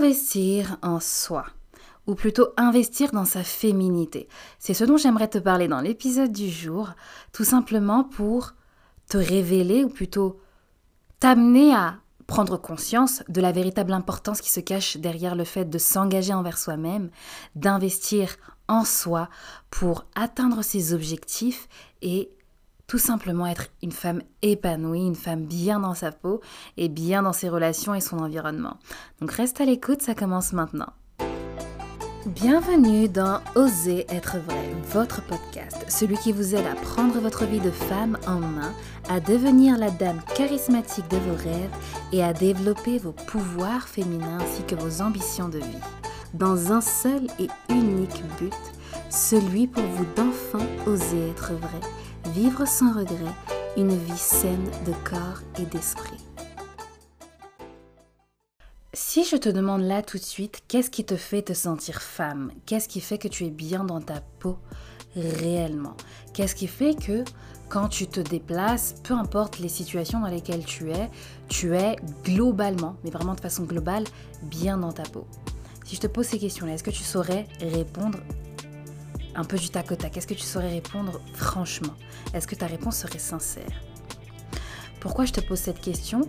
Investir en soi, ou plutôt investir dans sa féminité. C'est ce dont j'aimerais te parler dans l'épisode du jour, tout simplement pour te révéler, ou plutôt t'amener à prendre conscience de la véritable importance qui se cache derrière le fait de s'engager envers soi-même, d'investir en soi pour atteindre ses objectifs et tout simplement être une femme épanouie, une femme bien dans sa peau et bien dans ses relations et son environnement. Donc reste à l'écoute, ça commence maintenant. Bienvenue dans Oser être vrai, votre podcast, celui qui vous aide à prendre votre vie de femme en main, à devenir la dame charismatique de vos rêves et à développer vos pouvoirs féminins ainsi que vos ambitions de vie, dans un seul et unique but, celui pour vous d'enfin oser être vrai Vivre sans regret, une vie saine de corps et d'esprit. Si je te demande là tout de suite, qu'est-ce qui te fait te sentir femme? Qu'est-ce qui fait que tu es bien dans ta peau réellement? Qu'est-ce qui fait que quand tu te déplaces, peu importe les situations dans lesquelles tu es, tu es globalement, mais vraiment de façon globale, bien dans ta peau? Si je te pose ces questions-là, est-ce que tu saurais répondre un peu du tac au tac. Est-ce que tu saurais répondre franchement? Est-ce que ta réponse serait sincère? Pourquoi je te pose cette question?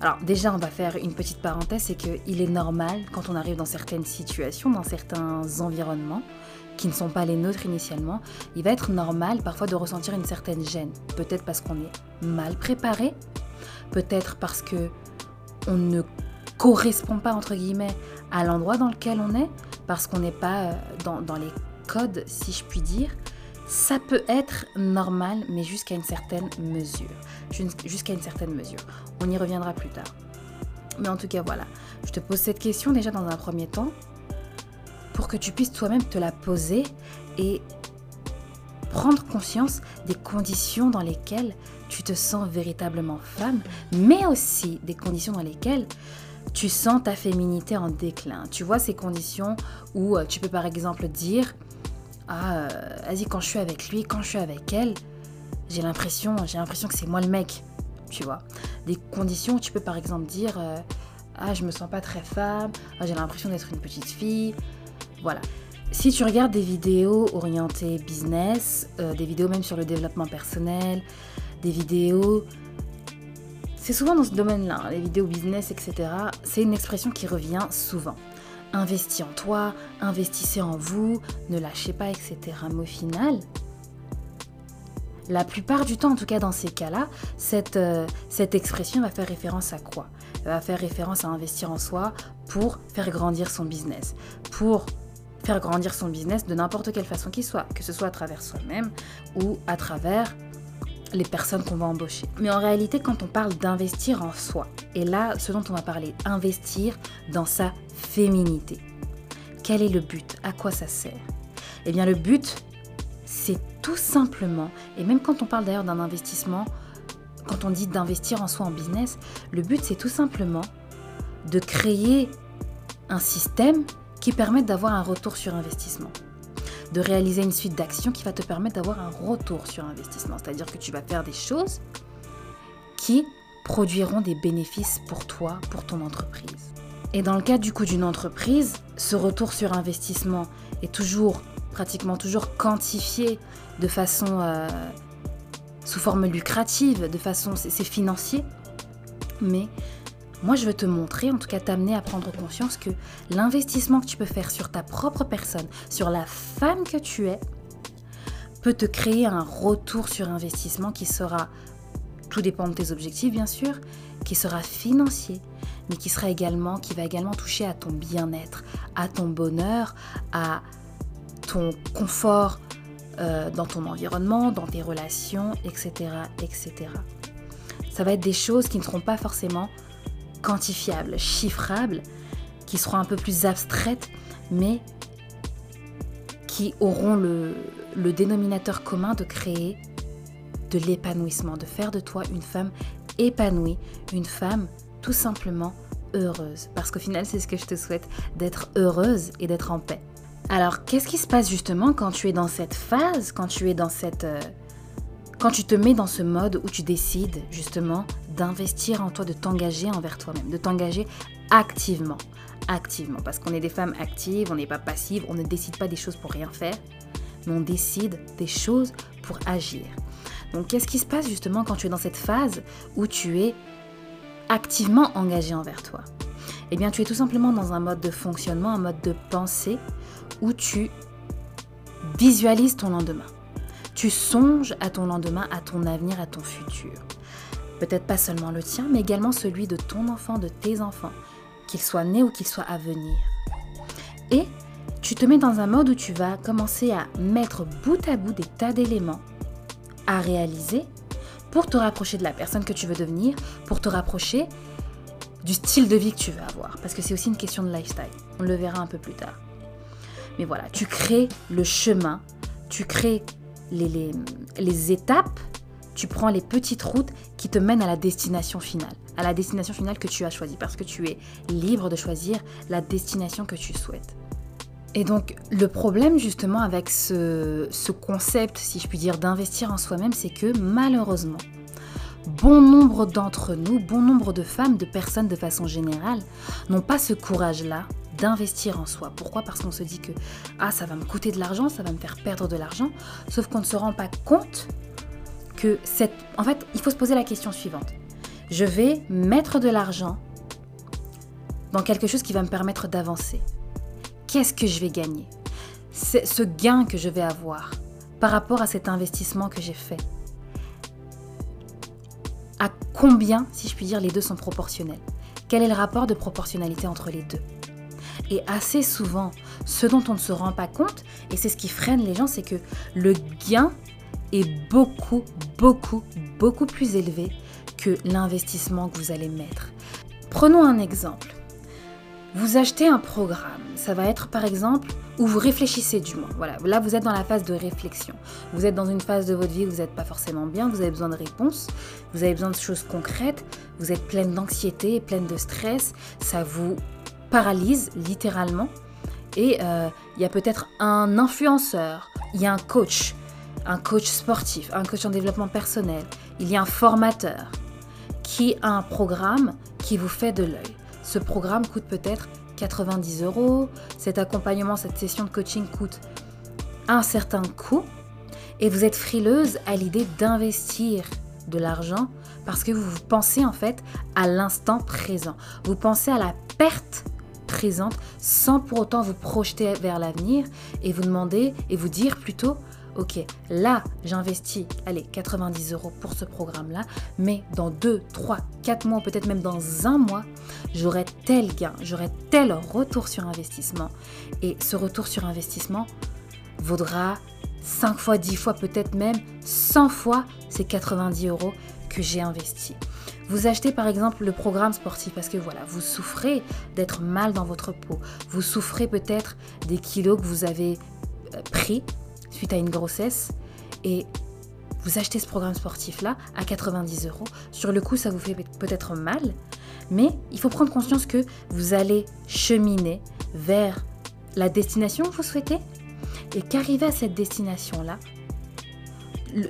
Alors déjà, on va faire une petite parenthèse, c'est qu'il est normal quand on arrive dans certaines situations, dans certains environnements qui ne sont pas les nôtres initialement, il va être normal parfois de ressentir une certaine gêne. Peut-être parce qu'on est mal préparé, peut-être parce que on ne correspond pas entre guillemets à l'endroit dans lequel on est, parce qu'on n'est pas euh, dans, dans les code, si je puis dire, ça peut être normal, mais jusqu'à une certaine mesure. Jusqu'à une certaine mesure. On y reviendra plus tard. Mais en tout cas, voilà. Je te pose cette question déjà dans un premier temps pour que tu puisses toi-même te la poser et prendre conscience des conditions dans lesquelles tu te sens véritablement femme, mais aussi des conditions dans lesquelles tu sens ta féminité en déclin. Tu vois ces conditions où euh, tu peux par exemple dire ah, euh, vas-y, quand je suis avec lui, quand je suis avec elle, j'ai l'impression, j'ai l'impression que c'est moi le mec, tu vois. Des conditions tu peux par exemple dire, euh, ah, je me sens pas très femme, ah, j'ai l'impression d'être une petite fille, voilà. Si tu regardes des vidéos orientées business, euh, des vidéos même sur le développement personnel, des vidéos c'est souvent dans ce domaine-là, hein, les vidéos business, etc. C'est une expression qui revient souvent. Investis en toi, investissez en vous, ne lâchez pas, etc. Mais au final, la plupart du temps, en tout cas dans ces cas-là, cette, euh, cette expression va faire référence à quoi? Elle va faire référence à investir en soi pour faire grandir son business, pour faire grandir son business de n'importe quelle façon qu'il soit, que ce soit à travers soi-même ou à travers les personnes qu'on va embaucher. Mais en réalité, quand on parle d'investir en soi, et là, ce dont on va parler, investir dans sa féminité. Quel est le but? À quoi ça sert? Eh bien, le but, c'est tout simplement, et même quand on parle d'ailleurs d'un investissement, quand on dit d'investir en soi en business, le but, c'est tout simplement de créer un système qui permette d'avoir un retour sur investissement de réaliser une suite d'actions qui va te permettre d'avoir un retour sur investissement. C'est-à-dire que tu vas faire des choses qui produiront des bénéfices pour toi, pour ton entreprise. Et dans le cas du coup d'une entreprise, ce retour sur investissement est toujours, pratiquement toujours quantifié de façon euh, sous forme lucrative, de façon c'est financier, mais moi, je veux te montrer, en tout cas t'amener à prendre conscience que l'investissement que tu peux faire sur ta propre personne, sur la femme que tu es, peut te créer un retour sur investissement qui sera, tout dépend de tes objectifs bien sûr, qui sera financier, mais qui sera également, qui va également toucher à ton bien-être, à ton bonheur, à ton confort euh, dans ton environnement, dans tes relations, etc., etc. Ça va être des choses qui ne seront pas forcément quantifiables, chiffrables, qui seront un peu plus abstraites, mais qui auront le, dénominateur commun de créer de l'épanouissement, de faire de toi une femme épanouie, une femme tout simplement heureuse. Parce qu'au final, c'est ce que je te souhaite, d'être heureuse et d'être en paix. Alors, qu'est-ce qui se passe justement quand tu es dans cette phase, quand tu es dans cette... Euh, quand tu te mets dans ce mode où tu décides justement d'investir en toi, de t'engager envers toi-même, de t'engager activement. activement. Parce qu'on est des femmes actives, on n'est pas passives, on ne décide pas des choses pour rien faire, mais on décide des choses pour agir. Donc qu'est-ce qui se passe justement quand tu es dans cette phase où tu es activement engagé envers toi? Eh bien tu es tout simplement dans un mode de fonctionnement, un mode de pensée où tu visualises ton lendemain. Tu songes à ton lendemain, à ton avenir, à ton futur. Peut-être pas seulement le tien, mais également celui de ton enfant, de tes enfants, qu'ils soient nés ou qu'ils soient à venir. Et tu te mets dans un mode où tu vas commencer à mettre bout à bout des tas d'éléments à réaliser pour te rapprocher de la personne que tu veux devenir, pour te rapprocher du style de vie que tu veux avoir. Parce que c'est aussi une question de lifestyle. On le verra un peu plus tard. Mais voilà, tu crées le chemin, tu crées les, les, étapes, tu prends les petites routes qui te mènent à la destination finale, à la destination finale que tu as choisie, parce que tu es libre de choisir la destination que tu souhaites. Et donc le problème justement avec ce, ce concept, si je puis dire, d'investir en soi-même, c'est que malheureusement, bon nombre d'entre nous, bon nombre de femmes, de personnes de façon générale, n'ont pas ce courage-là d'investir en soi. Pourquoi? Parce qu'on se dit que ah ça va me coûter de l'argent, ça va me faire perdre de l'argent, sauf qu'on ne se rend pas compte que cette en fait, il faut se poser la question suivante. Je vais mettre de l'argent dans quelque chose qui va me permettre d'avancer. Qu'est-ce que je vais gagner? C'est ce gain que je vais avoir par rapport à cet investissement que j'ai fait. À combien, si je puis dire, les deux sont proportionnels? Quel est le rapport de proportionnalité entre les deux? Et assez souvent, ce dont on ne se rend pas compte, et c'est ce qui freine les gens, c'est que le gain est beaucoup, beaucoup, beaucoup plus élevé que l'investissement que vous allez mettre. Prenons un exemple. Vous achetez un programme, ça va être par exemple, ou vous réfléchissez du moins. Voilà, là vous êtes dans la phase de réflexion. Vous êtes dans une phase de votre vie où vous n'êtes pas forcément bien, vous avez besoin de réponses, vous avez besoin de choses concrètes, vous êtes pleine d'anxiété, pleine de stress, ça vous paralyse littéralement. Et euh, il y a peut-être un influenceur, il y a un coach, un coach sportif, un coach en développement personnel, il y a un formateur qui a un programme qui vous fait de l'œil. Ce programme coûte peut-être 90 euros, cet accompagnement, cette session de coaching coûte un certain coût, et vous êtes frileuse à l'idée d'investir de l'argent parce que vous pensez en fait à l'instant présent. Vous pensez à la perte présente sans pour autant vous projeter vers l'avenir et vous demander et vous dire plutôt ok, là j'investis, allez, 90 euros pour ce programme-là, mais dans 2, 3, 4 mois, peut-être même dans un mois, j'aurai tel gain, j'aurai tel retour sur investissement. Et ce retour sur investissement vaudra 5 fois, 10 fois, peut-être même 100 fois ces 90 euros que j'ai investis. Vous achetez par exemple le programme sportif parce que voilà, vous souffrez d'être mal dans votre peau. Vous souffrez peut-être des kilos que vous avez euh, pris suite à une grossesse et vous achetez ce programme sportif-là à 90 euros. Sur le coup, ça vous fait peut-être mal, mais il faut prendre conscience que vous allez cheminer vers la destination que vous souhaitez et qu'arriver à cette destination-là,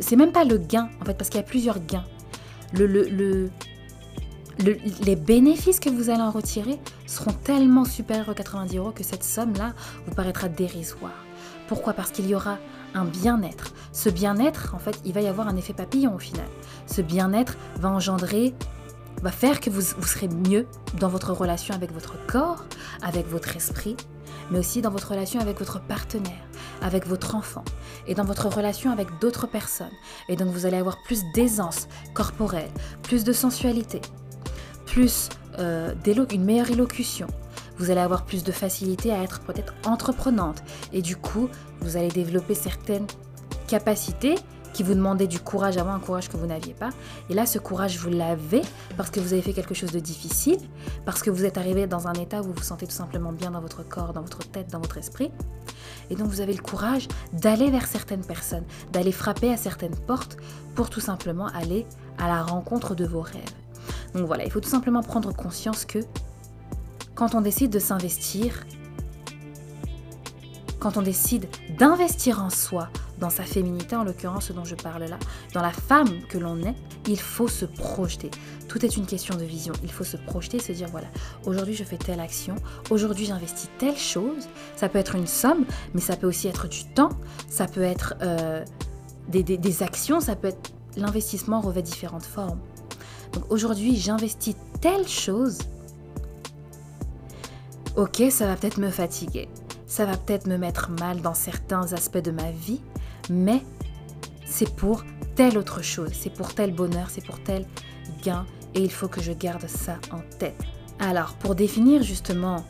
c'est même pas le gain en fait, parce qu'il y a plusieurs gains. Le, le, les bénéfices que vous allez en retirer seront tellement supérieurs aux 90 euros que cette somme-là vous paraîtra dérisoire. Pourquoi? Parce qu'il y aura un bien-être. Ce bien-être, en fait, il va y avoir un effet papillon au final. Ce bien-être va engendrer, va faire que vous, serez mieux dans votre relation avec votre corps, avec votre esprit, mais aussi dans votre relation avec votre partenaire, avec votre enfant, et dans votre relation avec d'autres personnes. Et donc vous allez avoir plus d'aisance corporelle, plus de sensualité, plus euh, une meilleure élocution. Vous allez avoir plus de facilité à être peut-être entreprenante. Et du coup, vous allez développer certaines capacités qui vous demandaient du courage avant, un courage que vous n'aviez pas. Et là, ce courage, vous l'avez parce que vous avez fait quelque chose de difficile, parce que vous êtes arrivé dans un état où vous vous sentez tout simplement bien dans votre corps, dans votre tête, dans votre esprit. Et donc, vous avez le courage d'aller vers certaines personnes, d'aller frapper à certaines portes pour tout simplement aller à la rencontre de vos rêves. Donc voilà, il faut tout simplement prendre conscience que quand on décide de s'investir, quand on décide d'investir en soi, dans sa féminité en l'occurrence dont je parle là, dans la femme que l'on est, il faut se projeter. Tout est une question de vision. Il faut se projeter, se dire voilà, aujourd'hui je fais telle action, aujourd'hui j'investis telle chose. Ça peut être une somme, mais ça peut aussi être du temps, ça peut être euh, des actions, ça peut être l'investissement revêt différentes formes. Donc aujourd'hui j'investis telle chose. Ok, ça va peut-être me fatiguer, ça va peut-être me mettre mal dans certains aspects de ma vie, mais c'est pour telle autre chose, c'est pour tel bonheur, c'est pour tel gain, et il faut que je garde ça en tête. Alors, pour définir justement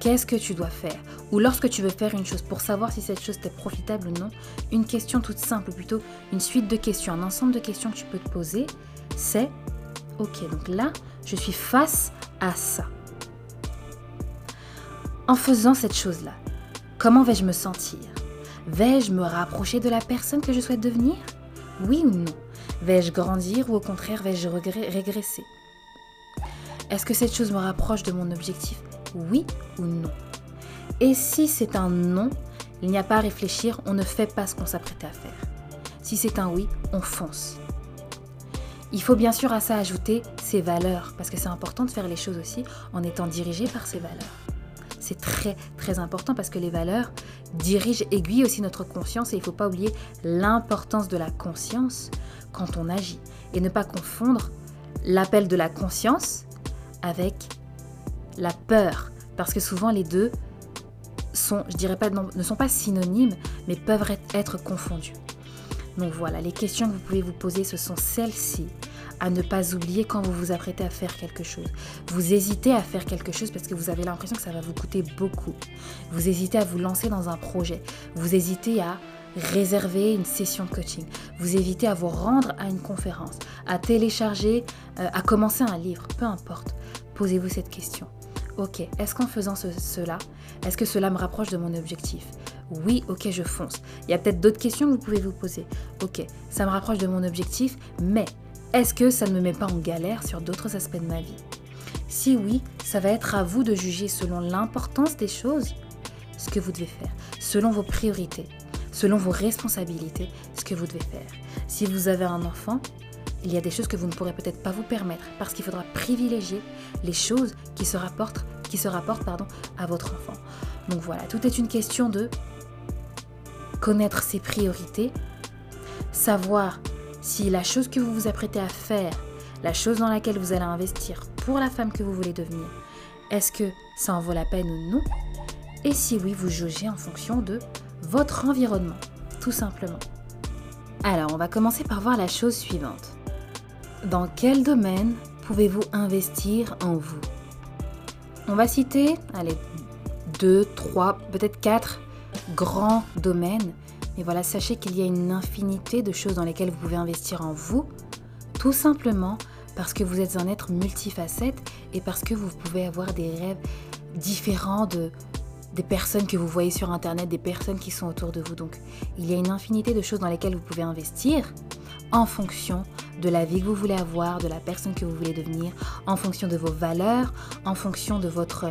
qu'est-ce que tu dois faire, ou lorsque tu veux faire une chose, pour savoir si cette chose t'est profitable ou non, une question toute simple, ou plutôt une suite de questions, un ensemble de questions que tu peux te poser, c'est, ok, donc là, je suis face à ça. En faisant cette chose-là, comment vais-je me sentir? Vais-je me rapprocher de la personne que je souhaite devenir? Oui ou non? Vais-je grandir ou au contraire vais-je régresser? Est-ce que cette chose me rapproche de mon objectif? Oui ou non? Et si c'est un non, il n'y a pas à réfléchir, on ne fait pas ce qu'on s'apprête à faire. Si c'est un oui, on fonce. Il faut bien sûr à ça ajouter ses valeurs, parce que c'est important de faire les choses aussi en étant dirigé par ses valeurs. C'est très très important parce que les valeurs dirigent, aiguillent aussi notre conscience et il ne faut pas oublier l'importance de la conscience quand on agit et ne pas confondre l'appel de la conscience avec la peur parce que souvent les deux ne sont pas synonymes mais peuvent être confondus. Donc voilà, les questions que vous pouvez vous poser, ce sont celles-ci à ne pas oublier quand vous vous apprêtez à faire quelque chose. Vous hésitez à faire quelque chose parce que vous avez l'impression que ça va vous coûter beaucoup. Vous hésitez à vous lancer dans un projet. Vous hésitez à réserver une session de coaching. Vous hésitez à vous rendre à une conférence, à télécharger, euh, à commencer un livre, peu importe. Posez-vous cette question. Ok, est-ce qu'en faisant cela, est-ce que cela me rapproche de mon objectif? Oui, ok, je fonce. Il y a peut-être d'autres questions que vous pouvez vous poser. Ok, ça me rapproche de mon objectif, mais est-ce que ça ne me met pas en galère sur d'autres aspects de ma vie? Si oui, ça va être à vous de juger selon l'importance des choses ce que vous devez faire, selon vos priorités, selon vos responsabilités, ce que vous devez faire. Si vous avez un enfant, il y a des choses que vous ne pourrez peut-être pas vous permettre parce qu'il faudra privilégier les choses qui se rapportent, qui se rapportent pardon, à votre enfant. Donc voilà, tout est une question de connaître ses priorités, savoir si la chose que vous vous apprêtez à faire, la chose dans laquelle vous allez investir pour la femme que vous voulez devenir, est-ce que ça en vaut la peine ou non? Et si oui, vous jaugez en fonction de votre environnement, tout simplement. Alors, on va commencer par voir la chose suivante. Dans quel domaine pouvez-vous investir en vous? On va citer, allez, deux, trois, peut-être quatre grands domaines mais voilà, sachez qu'il y a une infinité de choses dans lesquelles vous pouvez investir en vous, tout simplement parce que vous êtes un être multifacette et parce que vous pouvez avoir des rêves différents de, des personnes que vous voyez sur Internet, des personnes qui sont autour de vous. Donc, il y a une infinité de choses dans lesquelles vous pouvez investir en fonction de la vie que vous voulez avoir, de la personne que vous voulez devenir, en fonction de vos valeurs, en fonction de votre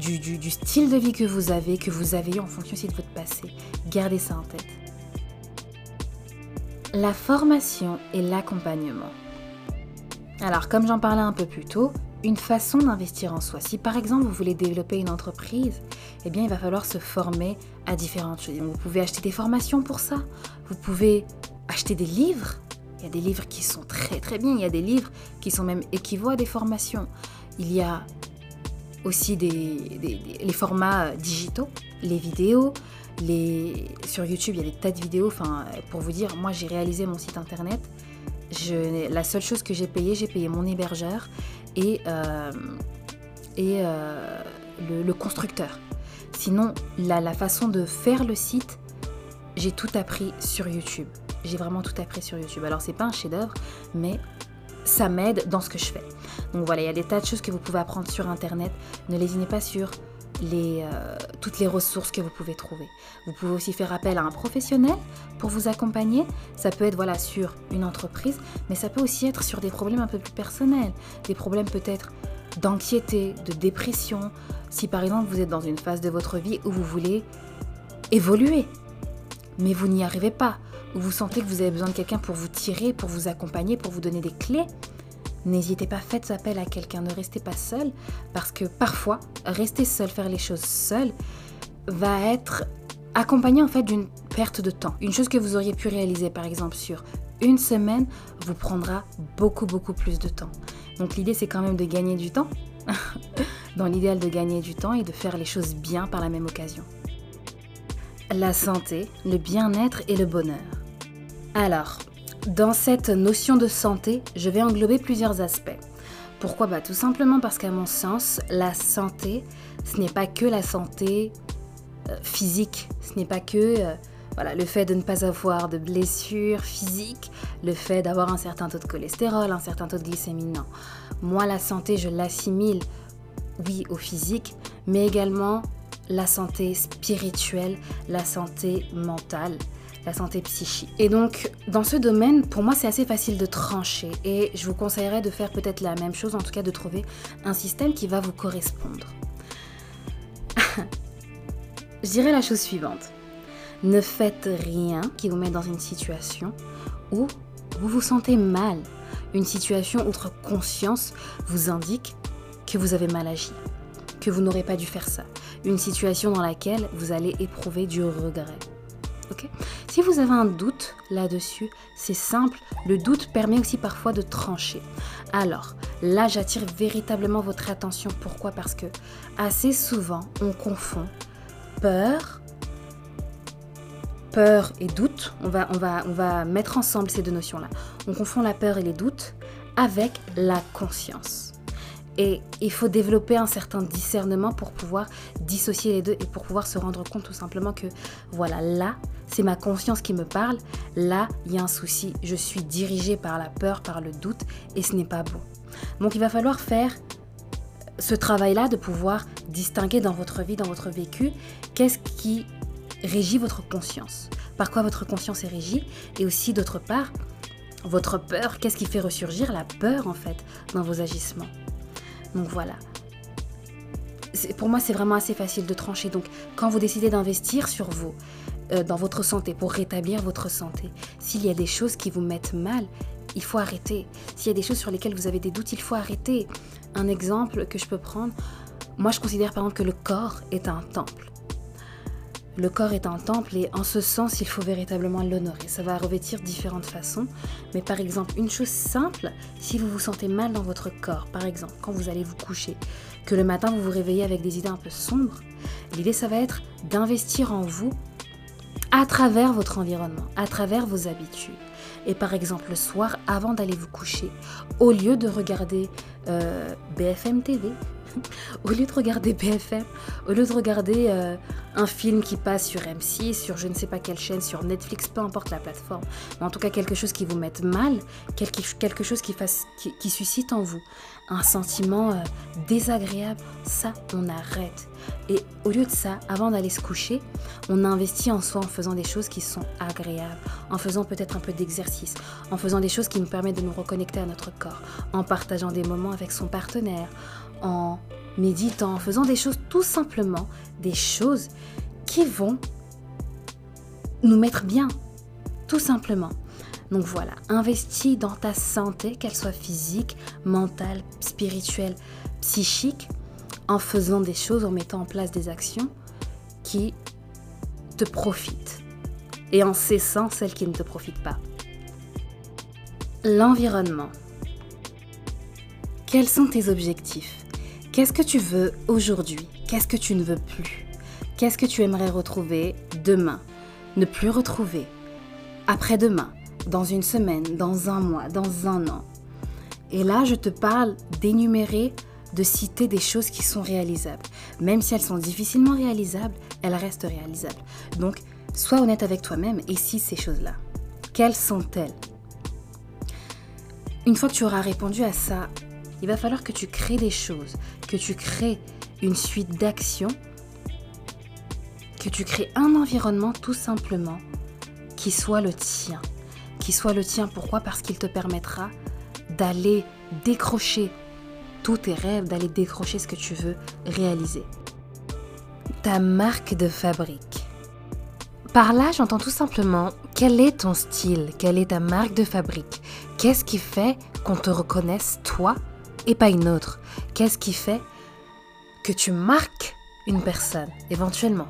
du, style de vie que vous avez, que vous avez en fonction aussi de votre passé. Gardez ça en tête. La formation et l'accompagnement. Alors, comme j'en parlais un peu plus tôt, une façon d'investir en soi. Si par exemple vous voulez développer une entreprise, eh bien il va falloir se former à différentes choses. Vous pouvez acheter des formations pour ça. Vous pouvez acheter des livres. Il y a des livres qui sont très très bien. Il y a des livres qui sont même équivalents à des formations. Il y a aussi des, les formats euh, digitaux, les vidéos. Les... Sur YouTube, il y a des tas de vidéos. Enfin, pour vous dire, moi j'ai réalisé mon site internet. Je... La seule chose que j'ai payé, j'ai payé mon hébergeur et, euh, et euh, le, constructeur. Sinon, la, la façon de faire le site, j'ai tout appris sur YouTube. J'ai vraiment tout appris sur YouTube. Alors, c'est pas un chef-d'œuvre, mais ça m'aide dans ce que je fais. Donc voilà, il y a des tas de choses que vous pouvez apprendre sur Internet. Ne lésinez pas sur les, euh, toutes les ressources que vous pouvez trouver. Vous pouvez aussi faire appel à un professionnel pour vous accompagner. Ça peut être voilà sur une entreprise, mais ça peut aussi être sur des problèmes un peu plus personnels, des problèmes peut-être d'anxiété, de dépression. Si par exemple vous êtes dans une phase de votre vie où vous voulez évoluer, mais vous n'y arrivez pas, vous sentez que vous avez besoin de quelqu'un pour vous tirer, pour vous accompagner, pour vous donner des clés, n'hésitez pas, faites appel à quelqu'un, ne restez pas seul, parce que parfois, rester seul, faire les choses seul, va être accompagné en fait d'une perte de temps. Une chose que vous auriez pu réaliser par exemple sur une semaine vous prendra beaucoup beaucoup plus de temps. Donc l'idée c'est quand même de gagner du temps. Dans l'idéal de gagner du temps et de faire les choses bien par la même occasion. La santé, le bien-être et le bonheur. Alors, dans cette notion de santé, je vais englober plusieurs aspects. Pourquoi bah, Tout simplement parce qu'à mon sens, la santé, ce n'est pas que la santé euh, physique, ce n'est pas que euh, voilà, le fait de ne pas avoir de blessures physiques, le fait d'avoir un certain taux de cholestérol, un certain taux de glycémie. Non. Moi, la santé, je l'assimile, oui, au physique, mais également la santé spirituelle, la santé mentale, la santé psychique. Et donc, dans ce domaine, pour moi, c'est assez facile de trancher. Et je vous conseillerais de faire peut-être la même chose, en tout cas de trouver un système qui va vous correspondre. je dirais la chose suivante. Ne faites rien qui vous met dans une situation où vous vous sentez mal. Une situation où votre conscience vous indique que vous avez mal agi, que vous n'aurez pas dû faire ça. Une situation dans laquelle vous allez éprouver du regret. Si vous avez un doute là-dessus, c'est simple, le doute permet aussi parfois de trancher. Alors, là, j'attire véritablement votre attention. Pourquoi? Parce que assez souvent, on confond peur, peur et doute. On va mettre ensemble ces deux notions-là. On confond la peur et les doutes avec la conscience. Et il faut développer un certain discernement pour pouvoir dissocier les deux et pour pouvoir se rendre compte tout simplement que voilà, là, c'est ma conscience qui me parle, là, il y a un souci, je suis dirigée par la peur, par le doute et ce n'est pas bon. Donc il va falloir faire ce travail-là de pouvoir distinguer dans votre vie, dans votre vécu, qu'est-ce qui régit votre conscience, par quoi votre conscience est régie, et aussi d'autre part, votre peur, qu'est-ce qui fait ressurgir la peur en fait dans vos agissements. Donc voilà. Pour moi, c'est vraiment assez facile de trancher. Donc, quand vous décidez d'investir sur vous, euh, dans votre santé, pour rétablir votre santé, s'il y a des choses qui vous mettent mal, il faut arrêter. S'il y a des choses sur lesquelles vous avez des doutes, il faut arrêter. Un exemple que je peux prendre, moi je considère par exemple que le corps est un temple. Le corps est un temple et en ce sens, il faut véritablement l'honorer. Ça va revêtir différentes façons. Mais par exemple, une chose simple, si vous vous sentez mal dans votre corps, par exemple, quand vous allez vous coucher, que le matin vous vous réveillez avec des idées un peu sombres, l'idée ça va être d'investir en vous à travers votre environnement, à travers vos habitudes. Et par exemple, le soir, avant d'aller vous coucher, au lieu de regarder euh, BFM TV, au lieu de regarder BFM, au lieu de regarder euh, un film qui passe sur M6, sur je ne sais pas quelle chaîne, sur Netflix, peu importe la plateforme, mais en tout cas quelque chose qui vous mette mal, quelque chose qui, suscite en vous un sentiment euh, désagréable, ça, on arrête. Et au lieu de ça, avant d'aller se coucher, on investit en soi en faisant des choses qui sont agréables, en faisant peut-être un peu d'exercice, en faisant des choses qui nous permettent de nous reconnecter à notre corps, en partageant des moments avec son partenaire, en méditant, en faisant des choses tout simplement, des choses qui vont nous mettre bien, tout simplement. Donc voilà, investis dans ta santé, qu'elle soit physique, mentale, spirituelle, psychique, en faisant des choses, en mettant en place des actions qui te profitent et en cessant celles qui ne te profitent pas. L'environnement. Quels sont tes objectifs? Qu'est-ce que tu veux aujourd'hui? Qu'est-ce que tu ne veux plus? Qu'est-ce que tu aimerais retrouver demain? Ne plus retrouver Après-demain Dans une semaine Dans un mois Dans un an Et là, je te parle d'énumérer, de citer des choses qui sont réalisables. Même si elles sont difficilement réalisables, elles restent réalisables. Donc, sois honnête avec toi-même et cite ces choses-là. Quelles sont-elles? Une fois que tu auras répondu à ça, il va falloir que tu crées des choses, que tu crées une suite d'actions, que tu crées un environnement tout simplement qui soit le tien. Qui soit le tien, pourquoi? Parce qu'il te permettra d'aller décrocher tous tes rêves, d'aller décrocher ce que tu veux réaliser. Ta marque de fabrique. Par là, j'entends tout simplement quel est ton style, quelle est ta marque de fabrique, qu'est-ce qui fait qu'on te reconnaisse toi et pas une autre, qu'est-ce qui fait que tu marques une personne éventuellement,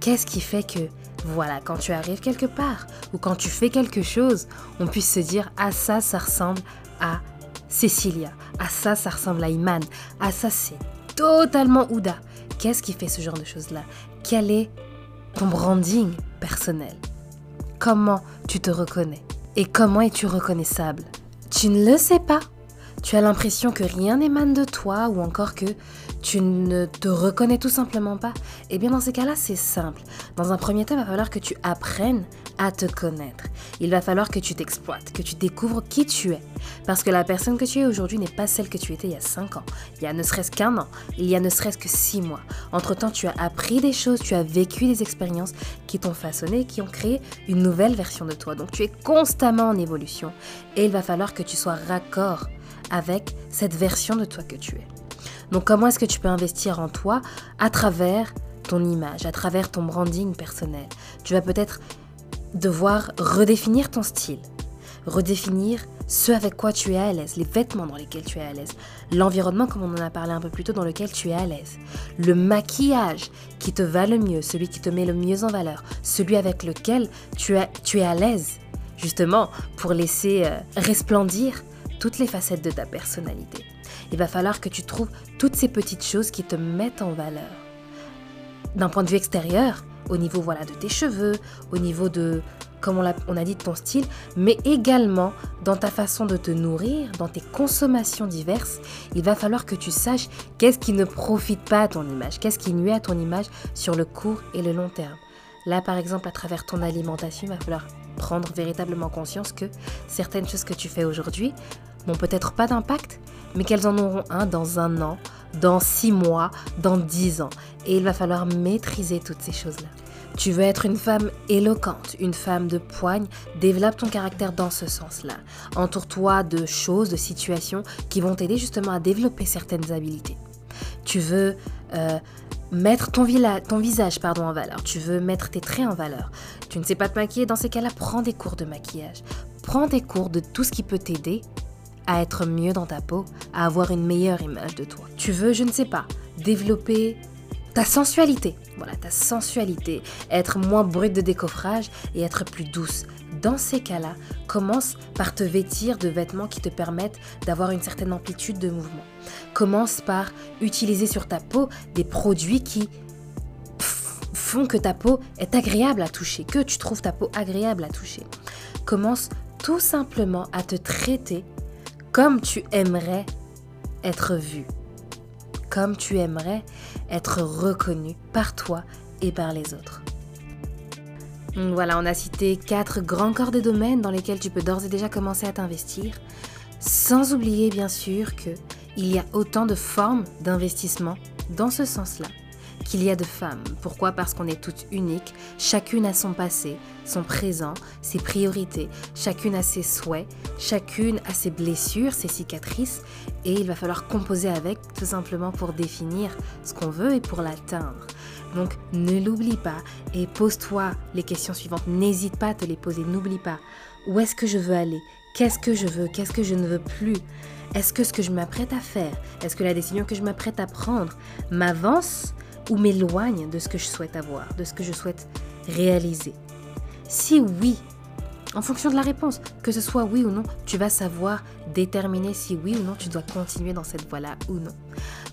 qu'est-ce qui fait que voilà, quand tu arrives quelque part ou quand tu fais quelque chose, on puisse se dire ah ça, ça ressemble à Cecilia, ah ça, ça ressemble à Iman, ah ça c'est totalement Ouda. Qu'est-ce qui fait ce genre de choses-là? Quel est ton branding personnel? Comment tu te reconnais? Et comment es-tu reconnaissable? Tu ne le sais pas. Tu as l'impression que rien n'émane de toi ou encore que tu ne te reconnais tout simplement pas, eh bien dans ces cas-là, c'est simple. Dans un premier temps, il va falloir que tu apprennes à te connaître. Il va falloir que tu t'exploites, que tu découvres qui tu es. Parce que la personne que tu es aujourd'hui n'est pas celle que tu étais il y a 5 ans, il y a ne serait-ce qu'un an, il y a ne serait-ce que 6 mois. Entre-temps, tu as appris des choses, tu as vécu des expériences qui t'ont façonné, qui ont créé une nouvelle version de toi. Donc tu es constamment en évolution et il va falloir que tu sois raccord avec cette version de toi que tu es. Donc comment est-ce que tu peux investir en toi à travers ton image, à travers ton branding personnel? Tu vas peut-être devoir redéfinir ton style, redéfinir ce avec quoi tu es à l'aise, les vêtements dans lesquels tu es à l'aise, l'environnement comme on en a parlé un peu plus tôt dans lequel tu es à l'aise, le maquillage qui te va le mieux, celui qui te met le mieux en valeur, celui avec lequel tu es, tu es à l'aise, justement pour laisser euh, resplendir toutes les facettes de ta personnalité il va falloir que tu trouves toutes ces petites choses qui te mettent en valeur. D'un point de vue extérieur, au niveau voilà de tes cheveux, au niveau de comme on a, on a dit de ton style, mais également dans ta façon de te nourrir, dans tes consommations diverses, il va falloir que tu saches qu'est-ce qui ne profite pas à ton image, qu'est-ce qui nuit à ton image sur le court et le long terme. Là, par exemple, à travers ton alimentation, il va falloir prendre véritablement conscience que certaines choses que tu fais aujourd'hui n'ont peut-être pas d'impact, mais qu'elles en auront un dans un an, dans six mois, dans dix ans. Et il va falloir maîtriser toutes ces choses-là. Tu veux être une femme éloquente, une femme de poigne, développe ton caractère dans ce sens-là. Entoure-toi de choses, de situations qui vont t'aider justement à développer certaines habiletés. Tu veux euh, mettre ton, ton visage pardon, en valeur, tu veux mettre tes traits en valeur. Tu ne sais pas te maquiller, dans ces cas-là, prends des cours de maquillage. Prends des cours de tout ce qui peut t'aider à être mieux dans ta peau, à avoir une meilleure image de toi. Tu veux, je ne sais pas, développer ta sensualité. Voilà, ta sensualité. Être moins brute de décoffrage et être plus douce. Dans ces cas-là, commence par te vêtir de vêtements qui te permettent d'avoir une certaine amplitude de mouvement. Commence par utiliser sur ta peau des produits qui font que ta peau est agréable à toucher, que tu trouves ta peau agréable à toucher. Commence tout simplement à te traiter comme tu aimerais être vu, comme tu aimerais être reconnu par toi et par les autres. Voilà, on a cité quatre grands corps de domaines dans lesquels tu peux d'ores et déjà commencer à t'investir, sans oublier bien sûr que il y a autant de formes d'investissement dans ce sens-là qu'il y a de femmes. Pourquoi? Parce qu'on est toutes uniques, chacune a son passé, son présent, ses priorités, chacune a ses souhaits, chacune a ses blessures, ses cicatrices, et il va falloir composer avec tout simplement pour définir ce qu'on veut et pour l'atteindre. Donc ne l'oublie pas et pose-toi les questions suivantes. N'hésite pas à te les poser, n'oublie pas. Où est-ce que je veux aller? Qu'est-ce que je veux? Qu'est-ce que je ne veux plus? Est-ce que ce que je m'apprête à faire Est-ce que la décision que je m'apprête à prendre m'avance ou m'éloigne de ce que je souhaite avoir, de ce que je souhaite réaliser? Si oui, en fonction de la réponse, que ce soit oui ou non, tu vas savoir déterminer si oui ou non tu dois continuer dans cette voie-là ou non.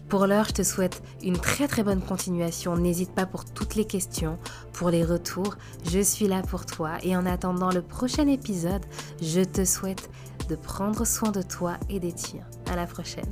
Pour l'heure, je te souhaite une très très bonne continuation. N'hésite pas pour toutes les questions, pour les retours. Je suis là pour toi. Et en attendant le prochain épisode, je te souhaite de prendre soin de toi et des tiens. À la prochaine.